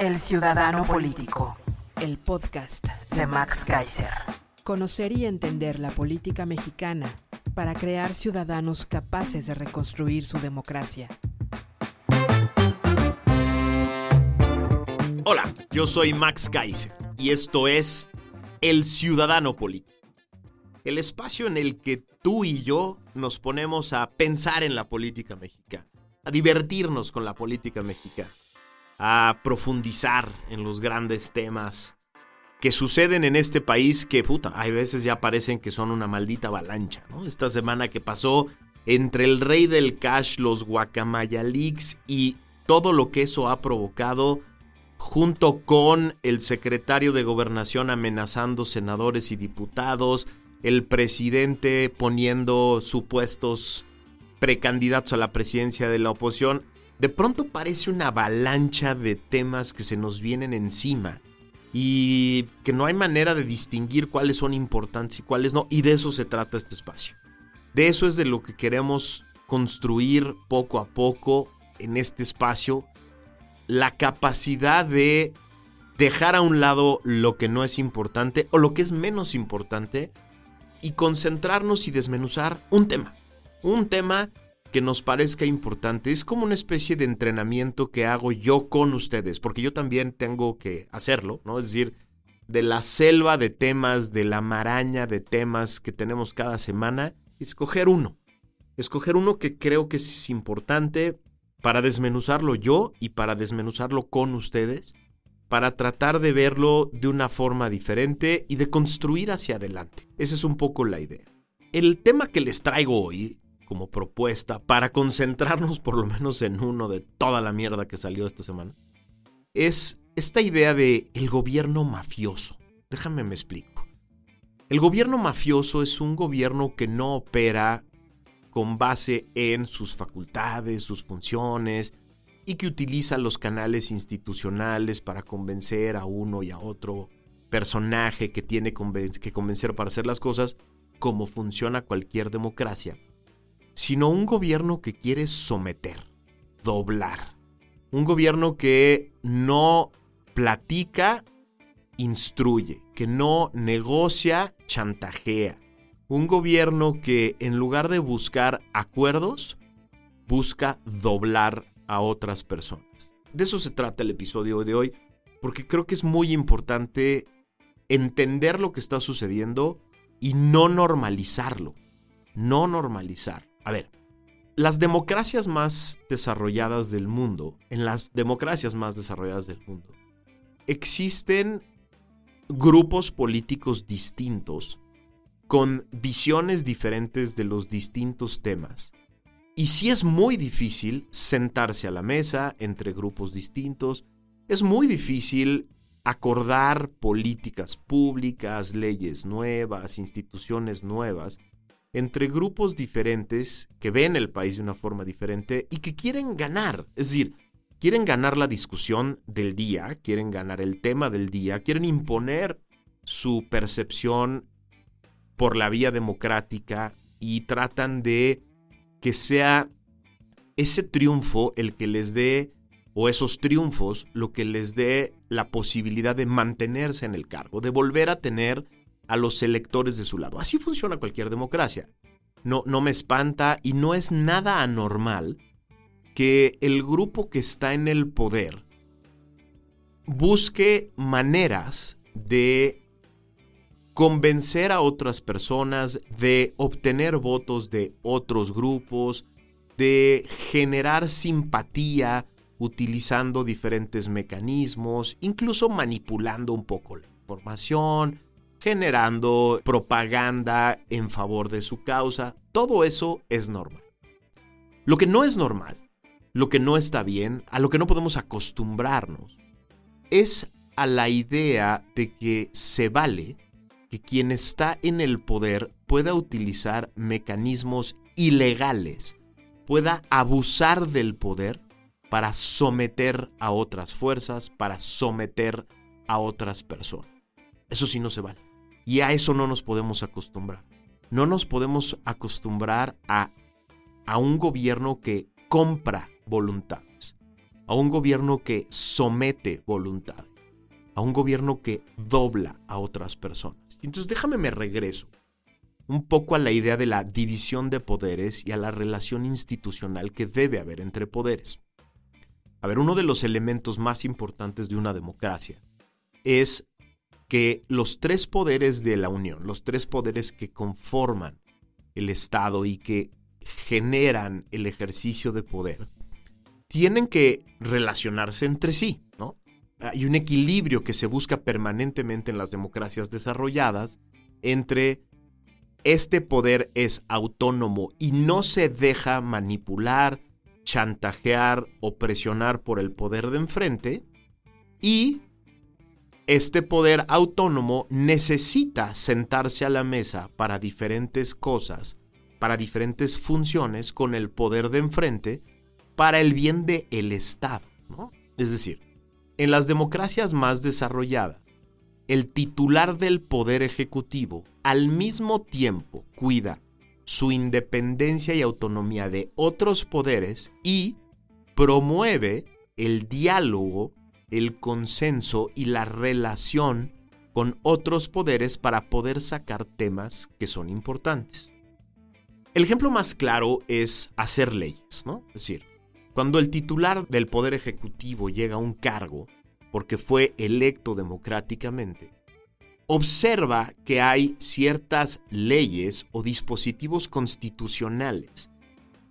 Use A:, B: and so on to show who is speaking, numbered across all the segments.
A: El Ciudadano Político, el podcast de Max Kaiser. Conocer y entender la política mexicana para crear ciudadanos capaces de reconstruir su democracia.
B: Hola, yo soy Max Kaiser y esto es El Ciudadano Político. El espacio en el que tú y yo nos ponemos a pensar en la política mexicana, a divertirnos con la política mexicana, a profundizar en los grandes temas que suceden en este país que, puta, hay veces ya parecen que son una maldita avalancha. Esta semana que pasó entre el rey del cash, los Guacamaya Leaks y todo lo que eso ha provocado junto con el secretario de gobernación amenazando senadores y diputados, el presidente poniendo supuestos precandidatos a la presidencia de la oposición, de pronto parece una avalancha de temas que se nos vienen encima y que no hay manera de distinguir cuáles son importantes y cuáles no, y de eso se trata este espacio. De eso es de lo que queremos construir poco a poco en este espacio la capacidad de dejar a un lado lo que no es importante o lo que es menos importante y concentrarnos y desmenuzar un tema. Un tema que nos parezca importante. Es como una especie de entrenamiento que hago yo con ustedes, porque yo también tengo que hacerlo, ¿no? Es decir, de la selva de temas, de la maraña de temas que tenemos cada semana, escoger uno. Escoger uno que creo que es importante para desmenuzarlo yo y para desmenuzarlo con ustedes, para tratar de verlo de una forma diferente y de construir hacia adelante. Esa es un poco la idea. El tema que les traigo hoy como propuesta para concentrarnos por lo menos en uno de toda la mierda que salió esta semana es esta idea de el gobierno mafioso. Déjame me explico. El gobierno mafioso es un gobierno que no opera con base en sus facultades, sus funciones, y que utiliza los canales institucionales para convencer a uno y a otro personaje que tiene que convencer para hacer las cosas, como funciona cualquier democracia, sino un gobierno que quiere someter, doblar. Un gobierno que no platica, instruye, que no negocia, chantajea un gobierno que en lugar de buscar acuerdos, busca doblar a otras personas. De eso se trata el episodio de hoy, porque creo que es muy importante entender lo que está sucediendo y no normalizarlo. No normalizar. A ver, las democracias más desarrolladas del mundo, en las democracias más desarrolladas del mundo, existen grupos políticos distintos con visiones diferentes de los distintos temas. Y si es muy difícil sentarse a la mesa entre grupos distintos, es muy difícil acordar políticas públicas, leyes nuevas, instituciones nuevas, entre grupos diferentes que ven el país de una forma diferente y que quieren ganar. Es decir, quieren ganar la discusión del día, quieren ganar el tema del día, quieren imponer su percepción por la vía democrática y tratan de que sea ese triunfo el que les dé, o esos triunfos, lo que les dé la posibilidad de mantenerse en el cargo, de volver a tener a los electores de su lado. Así funciona cualquier democracia. No, no me espanta y no es nada anormal que el grupo que está en el poder busque maneras de convencer a otras personas, de obtener votos de otros grupos, de generar simpatía utilizando diferentes mecanismos, incluso manipulando un poco la información, generando propaganda en favor de su causa. Todo eso es normal. Lo que no es normal, lo que no está bien, a lo que no podemos acostumbrarnos, es a la idea de que se vale que quien está en el poder pueda utilizar mecanismos ilegales, pueda abusar del poder para someter a otras fuerzas, para someter a otras personas. Eso sí no se vale. Y a eso no nos podemos acostumbrar. No nos podemos acostumbrar a, a un gobierno que compra voluntades, a un gobierno que somete voluntades, a un gobierno que dobla a otras personas. Entonces déjame me regreso un poco a la idea de la división de poderes y a la relación institucional que debe haber entre poderes. A ver, uno de los elementos más importantes de una democracia es que los tres poderes de la Unión, los tres poderes que conforman el Estado y que generan el ejercicio de poder, tienen que relacionarse entre sí, ¿no? Hay un equilibrio que se busca permanentemente en las democracias desarrolladas entre este poder es autónomo y no se deja manipular, chantajear o presionar por el poder de enfrente y este poder autónomo necesita sentarse a la mesa para diferentes cosas, para diferentes funciones con el poder de enfrente, para el bien del el Estado. ¿no? Es decir, en las democracias más desarrolladas, el titular del poder ejecutivo al mismo tiempo cuida su independencia y autonomía de otros poderes y promueve el diálogo el consenso y la relación con otros poderes para poder sacar temas que son importantes. El ejemplo más claro es hacer leyes, ¿no? Es decir, cuando el titular del poder ejecutivo llega a un cargo porque fue electo democráticamente, observa que hay ciertas leyes o dispositivos constitucionales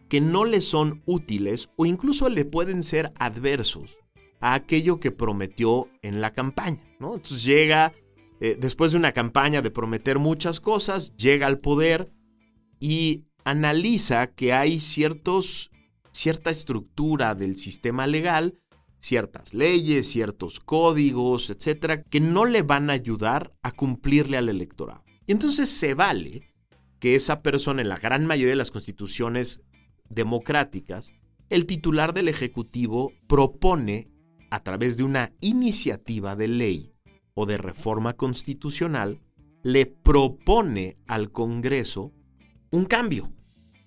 B: que no le son útiles o incluso le pueden ser adversos a aquello que prometió en la campaña, ¿no? Entonces llega, eh, después de una campaña de prometer muchas cosas, llega al poder y analiza que hay ciertos, cierta estructura del sistema legal, ciertas leyes, ciertos códigos, etcétera, que no le van a ayudar a cumplirle al electorado. Y entonces se vale que esa persona, en la gran mayoría de las constituciones democráticas, el titular del Ejecutivo propone a través de una iniciativa de ley o de reforma constitucional, le propone al Congreso un cambio.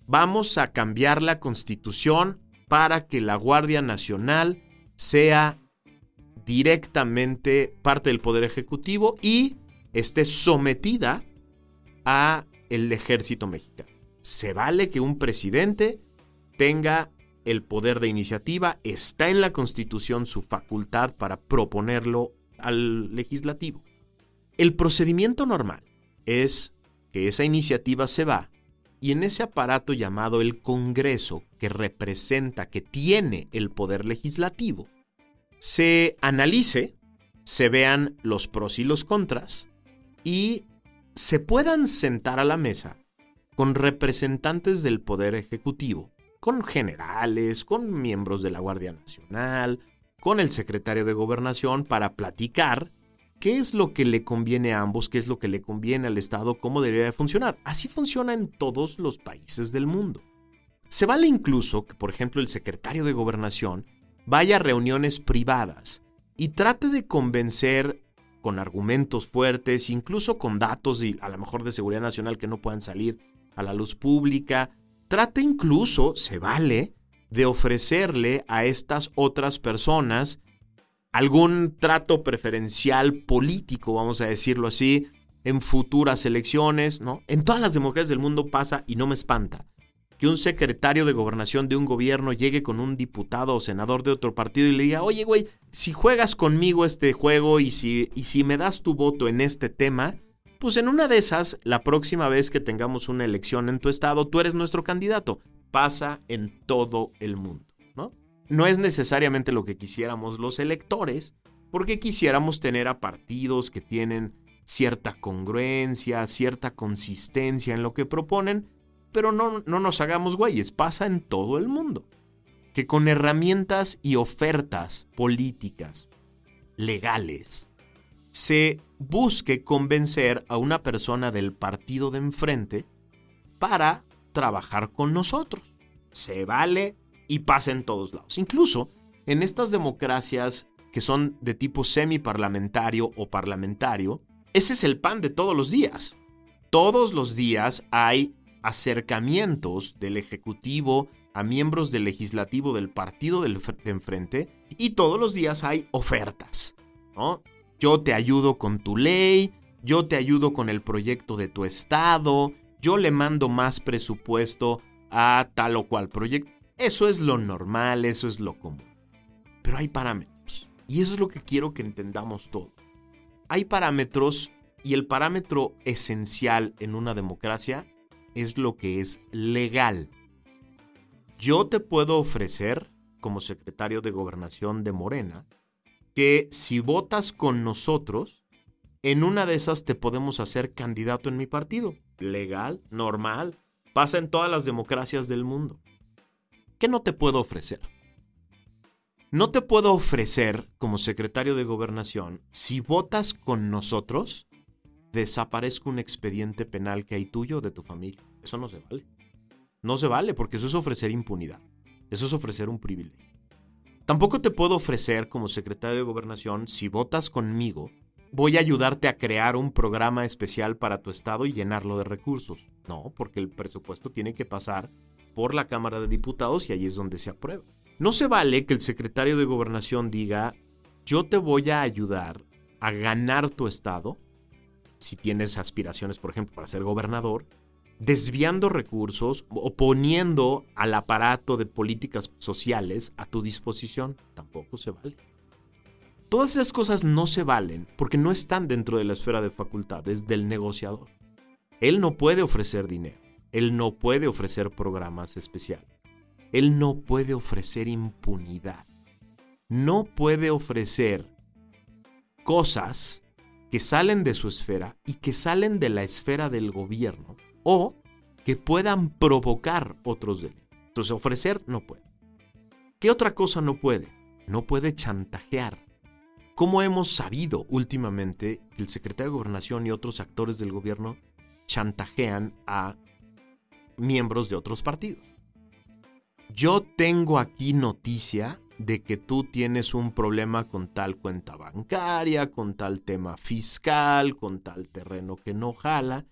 B: Vamos a cambiar la constitución para que la Guardia Nacional sea directamente parte del Poder Ejecutivo y esté sometida a el ejército mexicano. Se vale que un presidente tenga el poder de iniciativa, está en la Constitución su facultad para proponerlo al legislativo. El procedimiento normal es que esa iniciativa se va y en ese aparato llamado el Congreso, que representa, que tiene el poder legislativo, se analice, se vean los pros y los contras y se puedan sentar a la mesa con representantes del poder ejecutivo con generales, con miembros de la Guardia Nacional, con el secretario de Gobernación para platicar qué es lo que le conviene a ambos, qué es lo que le conviene al Estado, cómo debería de funcionar. Así funciona en todos los países del mundo. Se vale incluso que, por ejemplo, el secretario de Gobernación vaya a reuniones privadas y trate de convencer con argumentos fuertes, incluso con datos y a lo mejor de seguridad nacional que no puedan salir a la luz pública, Trata incluso, se vale, de ofrecerle a estas otras personas algún trato preferencial político, vamos a decirlo así, en futuras elecciones, ¿no? En todas las democracias del mundo pasa y no me espanta que un secretario de gobernación de un gobierno llegue con un diputado o senador de otro partido y le diga, oye, güey, si juegas conmigo este juego y si, y si me das tu voto en este tema, pues en una de esas, la próxima vez que tengamos una elección en tu estado, tú eres nuestro candidato. Pasa en todo el mundo, ¿no? No es necesariamente lo que quisiéramos los electores, porque quisiéramos tener a partidos que tienen cierta congruencia, cierta consistencia en lo que proponen, pero no, no nos hagamos güeyes, pasa en todo el mundo. Que con herramientas y ofertas políticas, legales, se busque convencer a una persona del partido de enfrente para trabajar con nosotros. Se vale y pasa en todos lados. Incluso en estas democracias que son de tipo semiparlamentario o parlamentario, ese es el pan de todos los días. Todos los días hay acercamientos del Ejecutivo a miembros del legislativo del partido de enfrente y todos los días hay ofertas. ¿no? Yo te ayudo con tu ley, yo te ayudo con el proyecto de tu estado, yo le mando más presupuesto a tal o cual proyecto. Eso es lo normal, eso es lo común. Pero hay parámetros. Y eso es lo que quiero que entendamos todos. Hay parámetros y el parámetro esencial en una democracia es lo que es legal. Yo te puedo ofrecer, como secretario de gobernación de Morena, que si votas con nosotros, en una de esas te podemos hacer candidato en mi partido. Legal, normal, pasa en todas las democracias del mundo. ¿Qué no te puedo ofrecer? No te puedo ofrecer como secretario de gobernación, si votas con nosotros, desaparezca un expediente penal que hay tuyo de tu familia. Eso no se vale. No se vale porque eso es ofrecer impunidad. Eso es ofrecer un privilegio. Tampoco te puedo ofrecer como secretario de gobernación, si votas conmigo, voy a ayudarte a crear un programa especial para tu estado y llenarlo de recursos. No, porque el presupuesto tiene que pasar por la Cámara de Diputados y ahí es donde se aprueba. No se vale que el secretario de gobernación diga, yo te voy a ayudar a ganar tu estado, si tienes aspiraciones, por ejemplo, para ser gobernador, desviando recursos o poniendo al aparato de políticas sociales a tu disposición. Tampoco se vale. Todas esas cosas no se valen porque no están dentro de la esfera de facultades del negociador. Él no puede ofrecer dinero, él no puede ofrecer programas especiales, él no puede ofrecer impunidad, no puede ofrecer cosas que salen de su esfera y que salen de la esfera del gobierno o que puedan provocar otros delitos. Entonces ofrecer no puede. ¿Qué otra cosa no puede? No puede chantajear. ¿Cómo hemos sabido últimamente que el secretario de Gobernación y otros actores del gobierno chantajean a miembros de otros partidos? Yo tengo aquí noticia de que tú tienes un problema con tal cuenta bancaria, con tal tema fiscal, con tal terreno que no jala,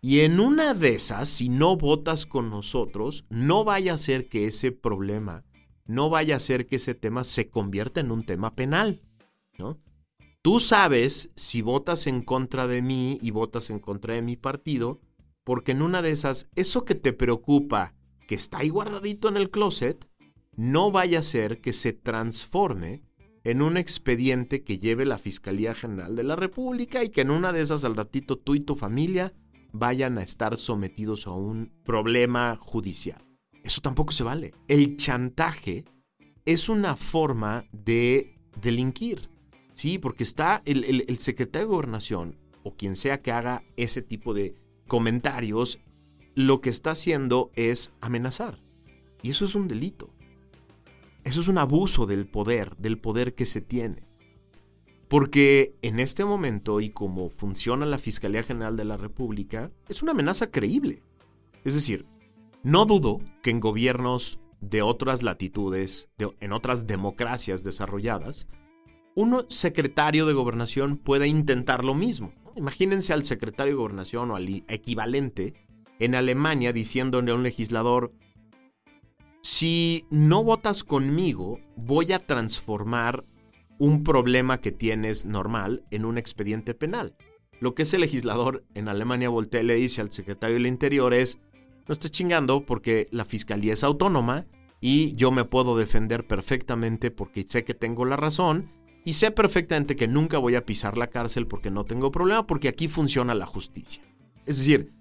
B: y en una de esas, si no votas con nosotros, no vaya a ser que ese problema, no vaya a ser que ese tema se convierta en un tema penal, ¿no? Tú sabes si votas en contra de mí y votas en contra de mi partido, porque en una de esas, eso que te preocupa, que está ahí guardadito en el closet, no vaya a ser que se transforme en un expediente que lleve la Fiscalía General de la República y que en una de esas al ratito tú y tu familia vayan a estar sometidos a un problema judicial. Eso tampoco se vale. El chantaje es una forma de delinquir. Sí, porque está el, el, secretario de gobernación o quien sea que haga ese tipo de comentarios, lo que está haciendo es amenazar. Y eso es un delito. Eso es un abuso del poder, del poder que se tiene. Porque en este momento y como funciona la Fiscalía General de la República, es una amenaza creíble. Es decir, no dudo que en gobiernos de otras latitudes, en otras democracias desarrolladas, un secretario de gobernación pueda intentar lo mismo. Imagínense al secretario de gobernación o al equivalente en Alemania diciéndole a un legislador, si no votas conmigo, voy a transformar un problema que tienes normal en un expediente penal. Lo que ese legislador en Alemania voltea y le dice al secretario del Interior es, no estés chingando porque la fiscalía es autónoma y yo me puedo defender perfectamente porque sé que tengo la razón y sé perfectamente que nunca voy a pisar la cárcel porque no tengo problema porque aquí funciona la justicia. Es decir,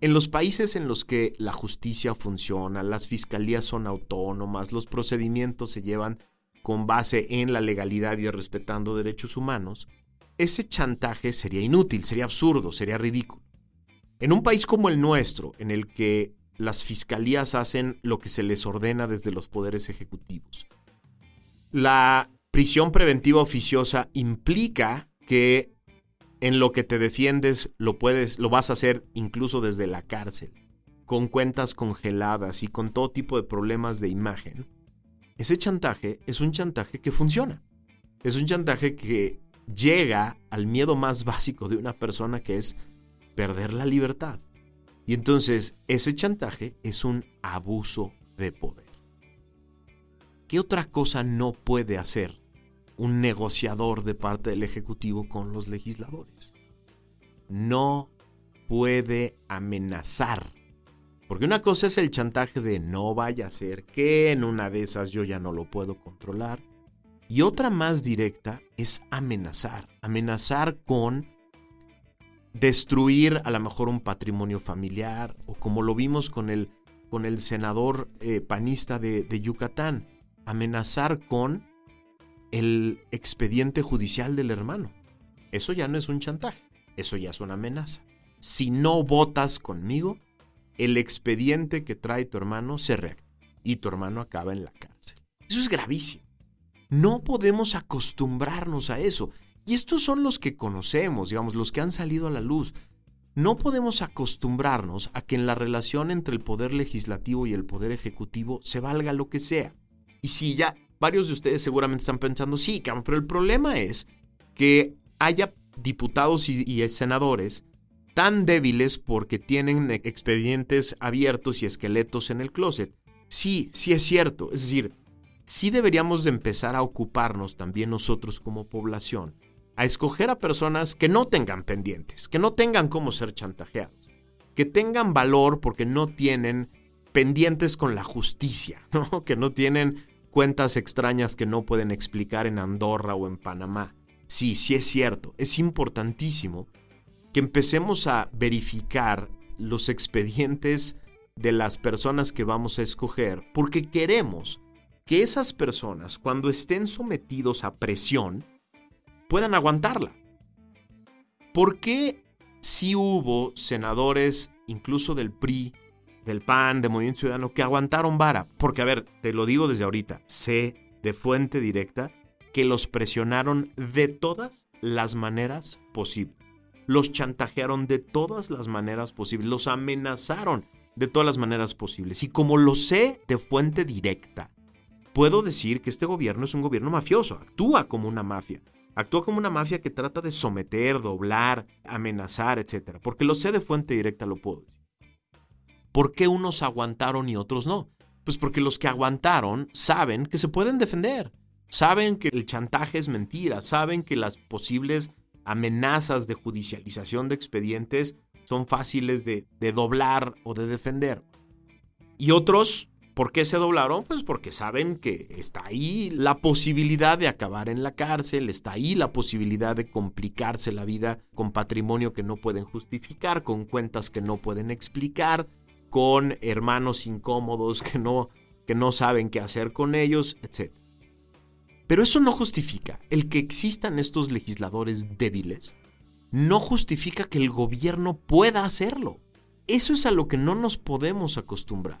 B: en los países en los que la justicia funciona, las fiscalías son autónomas, los procedimientos se llevan con base en la legalidad y respetando derechos humanos, ese chantaje sería inútil, sería absurdo, sería ridículo. En un país como el nuestro, en el que las fiscalías hacen lo que se les ordena desde los poderes ejecutivos, la prisión preventiva oficiosa implica que en lo que te defiendes lo puedes, lo vas a hacer incluso desde la cárcel, con cuentas congeladas y con todo tipo de problemas de imagen. Ese chantaje es un chantaje que funciona. Es un chantaje que llega al miedo más básico de una persona que es perder la libertad. Y entonces ese chantaje es un abuso de poder. ¿Qué otra cosa no puede hacer un negociador de parte del Ejecutivo con los legisladores? No puede amenazar. Porque una cosa es el chantaje de no vaya a ser que en una de esas yo ya no lo puedo controlar. Y otra más directa es amenazar. Amenazar con destruir a lo mejor un patrimonio familiar o como lo vimos con el, con el senador eh, panista de, de Yucatán amenazar con el expediente judicial del hermano. Eso ya no es un chantaje, eso ya es una amenaza. Si no votas conmigo, el expediente que trae tu hermano se reactiva y tu hermano acaba en la cárcel. Eso es gravísimo. No podemos acostumbrarnos a eso. Y estos son los que conocemos, digamos, los que han salido a la luz. No podemos acostumbrarnos a que en la relación entre el poder legislativo y el poder ejecutivo se valga lo que sea. Y si ya varios de ustedes seguramente están pensando, sí, pero el problema es que haya diputados y, senadores tan débiles porque tienen expedientes abiertos y esqueletos en el closet. Sí, sí es cierto. Es decir, sí deberíamos de empezar a ocuparnos también nosotros como población, a escoger a personas que no tengan pendientes, que no tengan cómo ser chantajeados, que tengan valor porque no tienen pendientes con la justicia, que no tienen cuentas extrañas que no pueden explicar en Andorra o en Panamá. Sí, sí es cierto, es importantísimo que empecemos a verificar los expedientes de las personas que vamos a escoger, porque queremos que esas personas, cuando estén sometidos a presión, puedan aguantarla. ¿Por qué si hubo senadores, incluso del PRI, del PAN, de Movimiento Ciudadano, que aguantaron vara. Porque, a ver, te lo digo desde ahorita, sé de fuente directa que los presionaron de todas las maneras posibles. Los chantajearon de todas las maneras posibles. Los amenazaron de todas las maneras posibles. Y como lo sé de fuente directa, puedo decir que este gobierno es un gobierno mafioso. Actúa como una mafia. Actúa como una mafia que trata de someter, doblar, amenazar, etc. Porque lo sé de fuente directa, lo puedo decir. ¿Por qué unos aguantaron y otros no? Pues porque los que aguantaron saben que se pueden defender, saben que el chantaje es mentira, saben que las posibles amenazas de judicialización de expedientes son fáciles de, doblar o de defender. Y otros, ¿por qué se doblaron? Pues porque saben que está ahí la posibilidad de acabar en la cárcel, está ahí la posibilidad de complicarse la vida con patrimonio que no pueden justificar, con cuentas que no pueden explicar, con hermanos incómodos que no, que no saben qué hacer con ellos, etc. Pero eso no justifica el que existan estos legisladores débiles, no justifica que el gobierno pueda hacerlo. Eso es a lo que no nos podemos acostumbrar.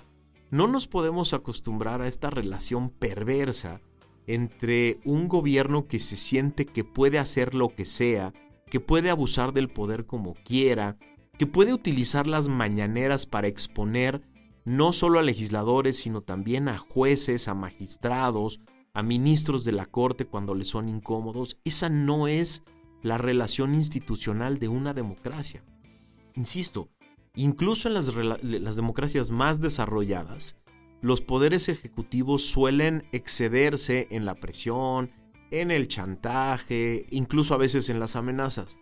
B: No nos podemos acostumbrar a esta relación perversa entre un gobierno que se siente que puede hacer lo que sea, que puede abusar del poder como quiera, que puede utilizar las mañaneras para exponer no solo a legisladores, sino también a jueces, a magistrados, a ministros de la Corte cuando les son incómodos. Esa no es la relación institucional de una democracia. Insisto, incluso en las, las democracias más desarrolladas, los poderes ejecutivos suelen excederse en la presión, en el chantaje, incluso a veces en las amenazas.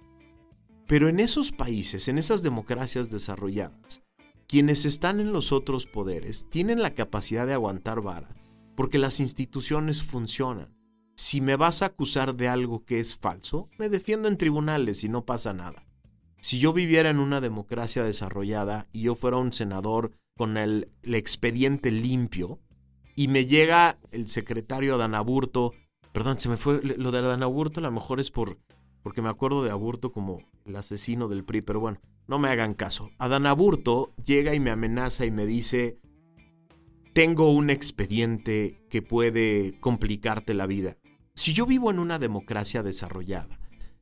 B: Pero en esos países, en esas democracias desarrolladas, quienes están en los otros poderes tienen la capacidad de aguantar vara, porque las instituciones funcionan. Si me vas a acusar de algo que es falso, me defiendo en tribunales y no pasa nada. Si yo viviera en una democracia desarrollada y yo fuera un senador con el, expediente limpio, y me llega el secretario Adán Aburto, perdón, se me fue lo de Adán Aburto, a lo mejor es por porque me acuerdo de Aburto como el asesino del PRI, pero bueno, no me hagan caso. Adán Aburto llega y me amenaza y me dice, tengo un expediente que puede complicarte la vida. Si yo vivo en una democracia desarrollada,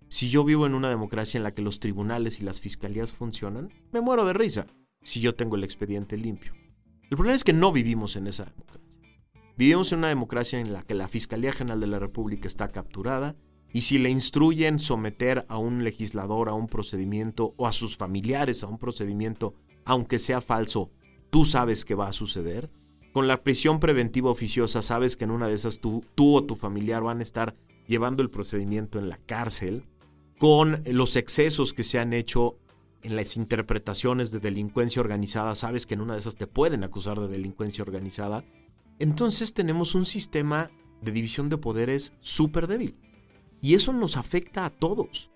B: si yo vivo en una democracia en la que los tribunales y las fiscalías funcionan, me muero de risa si yo tengo el expediente limpio. El problema es que no vivimos en esa democracia. Vivimos en una democracia en la que la Fiscalía General de la República está capturada y si le instruyen someter a un legislador a un procedimiento o a sus familiares a un procedimiento, aunque sea falso, tú sabes que va a suceder. Con la prisión preventiva oficiosa sabes que en una de esas tú, o tu familiar van a estar llevando el procedimiento en la cárcel. Con los excesos que se han hecho en las interpretaciones de delincuencia organizada, sabes que en una de esas te pueden acusar de delincuencia organizada entonces tenemos un sistema de división de poderes súper débil. Y eso nos afecta a todos.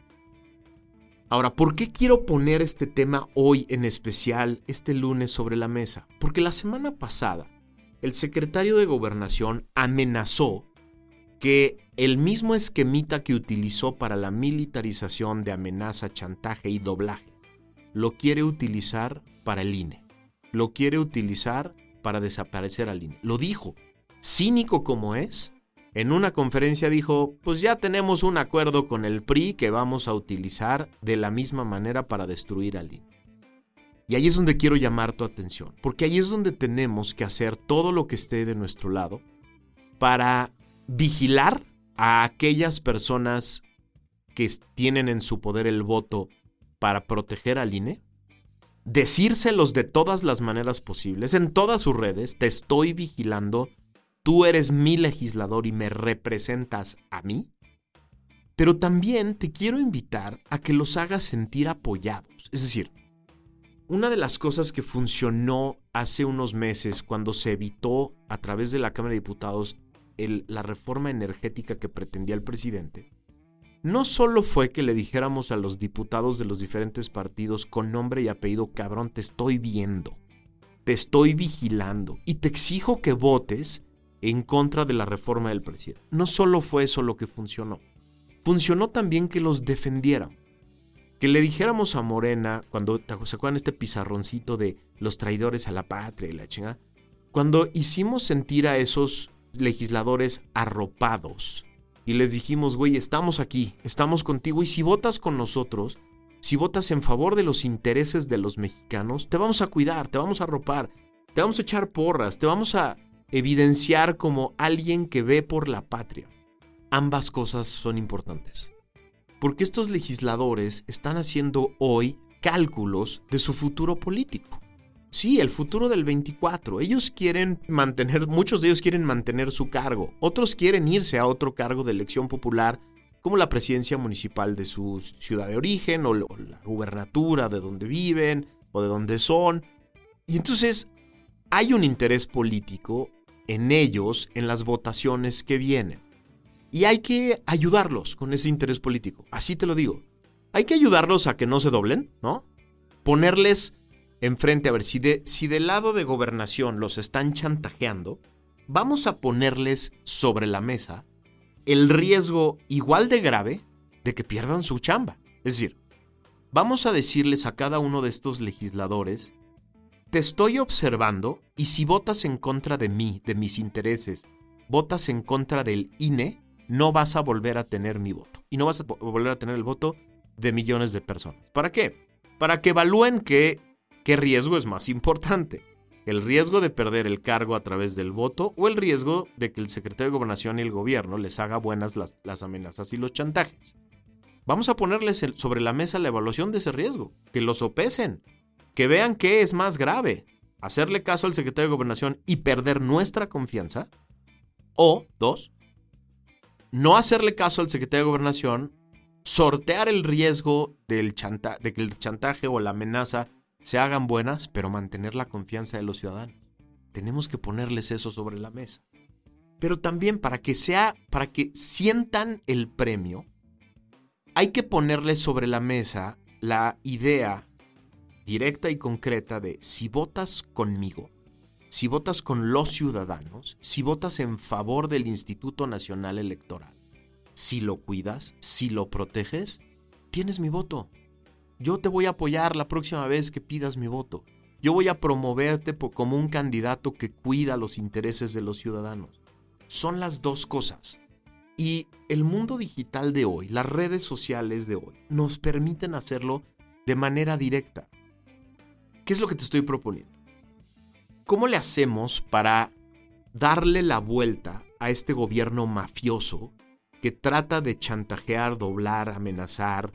B: Ahora, ¿por qué quiero poner este tema hoy en especial, este lunes, sobre la mesa? Porque la semana pasada, el secretario de Gobernación amenazó que el mismo esquemita que utilizó para la militarización de amenaza, chantaje y doblaje, lo quiere utilizar para el INE. Lo quiere utilizar para desaparecer al INE. Lo dijo. Cínico como es, en una conferencia dijo, pues ya tenemos un acuerdo con el PRI que vamos a utilizar de la misma manera para destruir al INE. Y ahí es donde quiero llamar tu atención, porque ahí es donde tenemos que hacer todo lo que esté de nuestro lado para vigilar a aquellas personas que tienen en su poder el voto para proteger al INE decírselos de todas las maneras posibles, en todas sus redes, te estoy vigilando, tú eres mi legislador y me representas a mí. Pero también te quiero invitar a que los hagas sentir apoyados. Es decir, una de las cosas que funcionó hace unos meses cuando se evitó a través de la Cámara de Diputados la reforma energética que pretendía el presidente no solo fue que le dijéramos a los diputados de los diferentes partidos con nombre y apellido, cabrón, te estoy viendo, te estoy vigilando y te exijo que votes en contra de la reforma del presidente. No solo fue eso lo que funcionó, funcionó también que los defendieran. Que le dijéramos a Morena, cuando se acuerdan este pizarroncito de los traidores a la patria y la chingada, cuando hicimos sentir a esos legisladores arropados, y les dijimos, güey, estamos aquí, estamos contigo y si votas con nosotros, si votas en favor de los intereses de los mexicanos, te vamos a cuidar, te vamos a arropar, te vamos a echar porras, te vamos a evidenciar como alguien que ve por la patria. Ambas cosas son importantes. Porque estos legisladores están haciendo hoy cálculos de su futuro político. Sí, el futuro del 24. Ellos quieren mantener, muchos de ellos quieren mantener su cargo. Otros quieren irse a otro cargo de elección popular, como la presidencia municipal de su ciudad de origen, o la gubernatura de donde viven, o de donde son. Y entonces hay un interés político en ellos, en las votaciones que vienen. Y hay que ayudarlos con ese interés político. Así te lo digo. Hay que ayudarlos a que no se doblen, ¿no? Ponerles enfrente, a ver, si, de, si del lado de gobernación los están chantajeando, vamos a ponerles sobre la mesa el riesgo igual de grave de que pierdan su chamba. Es decir, vamos a decirles a cada uno de estos legisladores, te estoy observando y si votas en contra de mí, de mis intereses, votas en contra del INE, no vas a volver a tener mi voto. Y no vas a volver a tener el voto de millones de personas. ¿Para qué? Para que evalúen que ¿Qué riesgo es más importante? ¿El riesgo de perder el cargo a través del voto o el riesgo de que el secretario de Gobernación y el gobierno les haga buenas las, amenazas y los chantajes? Vamos a ponerles sobre la mesa la evaluación de ese riesgo, que lo sopesen, que vean qué es más grave, hacerle caso al secretario de Gobernación y perder nuestra confianza, o, dos, no hacerle caso al secretario de Gobernación, sortear el riesgo del de que el chantaje o la amenaza se hagan buenas, pero mantener la confianza de los ciudadanos. Tenemos que ponerles eso sobre la mesa. Pero también para que sea, para que sientan el premio, hay que ponerles sobre la mesa la idea directa y concreta de si votas conmigo, si votas con los ciudadanos, si votas en favor del Instituto Nacional Electoral, si lo cuidas, si lo proteges, tienes mi voto. Yo te voy a apoyar la próxima vez que pidas mi voto. Yo voy a promoverte como un candidato que cuida los intereses de los ciudadanos. Son las dos cosas. Y el mundo digital de hoy, las redes sociales de hoy, nos permiten hacerlo de manera directa. ¿Qué es lo que te estoy proponiendo? ¿Cómo le hacemos para darle la vuelta a este gobierno mafioso que trata de chantajear, doblar, amenazar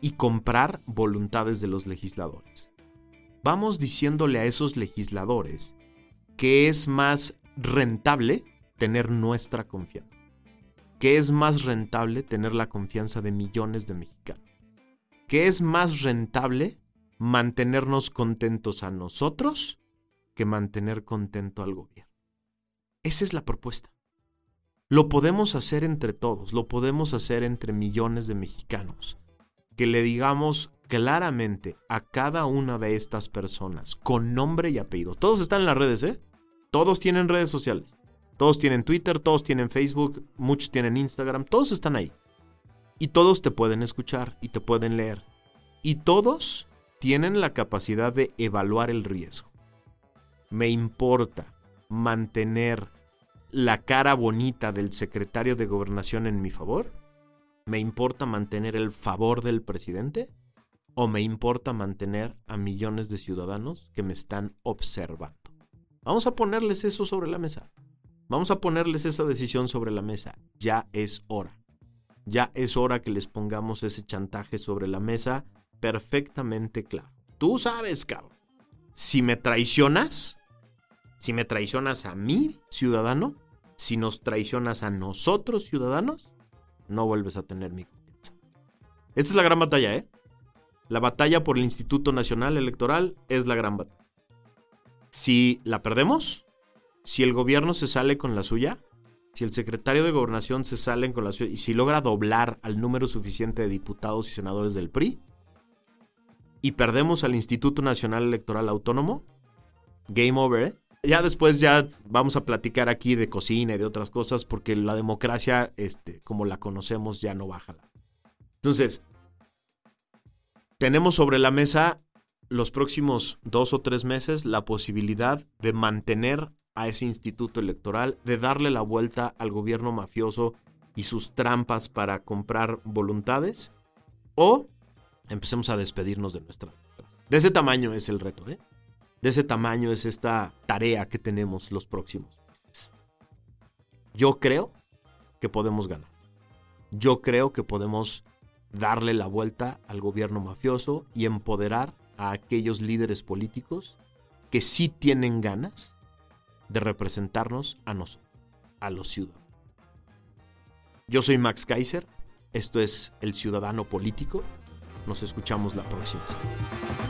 B: y comprar voluntades de los legisladores? Vamos diciéndole a esos legisladores que es más rentable tener nuestra confianza, que es más rentable tener la confianza de millones de mexicanos, que es más rentable mantenernos contentos a nosotros que mantener contento al gobierno. Esa es la propuesta. Lo podemos hacer entre todos, lo podemos hacer entre millones de mexicanos. Que le digamos claramente a cada una de estas personas, con nombre y apellido. Todos están en las redes, ¿eh? Todos tienen redes sociales. Todos tienen Twitter, todos tienen Facebook, muchos tienen Instagram, todos están ahí. Y todos te pueden escuchar y te pueden leer. Y todos tienen la capacidad de evaluar el riesgo. Me importa mantener la cara bonita del secretario de gobernación en mi favor? ¿Me importa mantener el favor del presidente? ¿O me importa mantener a millones de ciudadanos que me están observando? Vamos a ponerles eso sobre la mesa. Vamos a ponerles esa decisión sobre la mesa. Ya es hora. Ya es hora que les pongamos ese chantaje sobre la mesa perfectamente claro. Tú sabes, cabrón. Si me traicionas, si me traicionas a mí, ciudadano, si nos traicionas a nosotros, ciudadanos, no vuelves a tener mi confianza. Esta es la gran batalla, ¿eh? La batalla por el Instituto Nacional Electoral es la gran batalla. Si la perdemos, si el gobierno se sale con la suya, si el secretario de gobernación se sale con la suya y si logra doblar al número suficiente de diputados y senadores del PRI, y perdemos al Instituto Nacional Electoral Autónomo, game over, ¿eh? Ya después ya vamos a platicar aquí de cocina y de otras cosas porque la democracia, este, como la conocemos, ya no baja. Entonces, tenemos sobre la mesa los próximos dos o tres meses la posibilidad de mantener a ese instituto electoral, de darle la vuelta al gobierno mafioso y sus trampas para comprar voluntades, o empecemos a despedirnos de nuestra. De ese tamaño es el reto, ¿eh? De ese tamaño es esta tarea que tenemos los próximos meses. Yo creo que podemos ganar. Yo creo que podemos darle la vuelta al gobierno mafioso y empoderar a aquellos líderes políticos que sí tienen ganas de representarnos a nosotros, a los ciudadanos. Yo soy Max Kaiser, esto es El Ciudadano Político, nos escuchamos la próxima semana.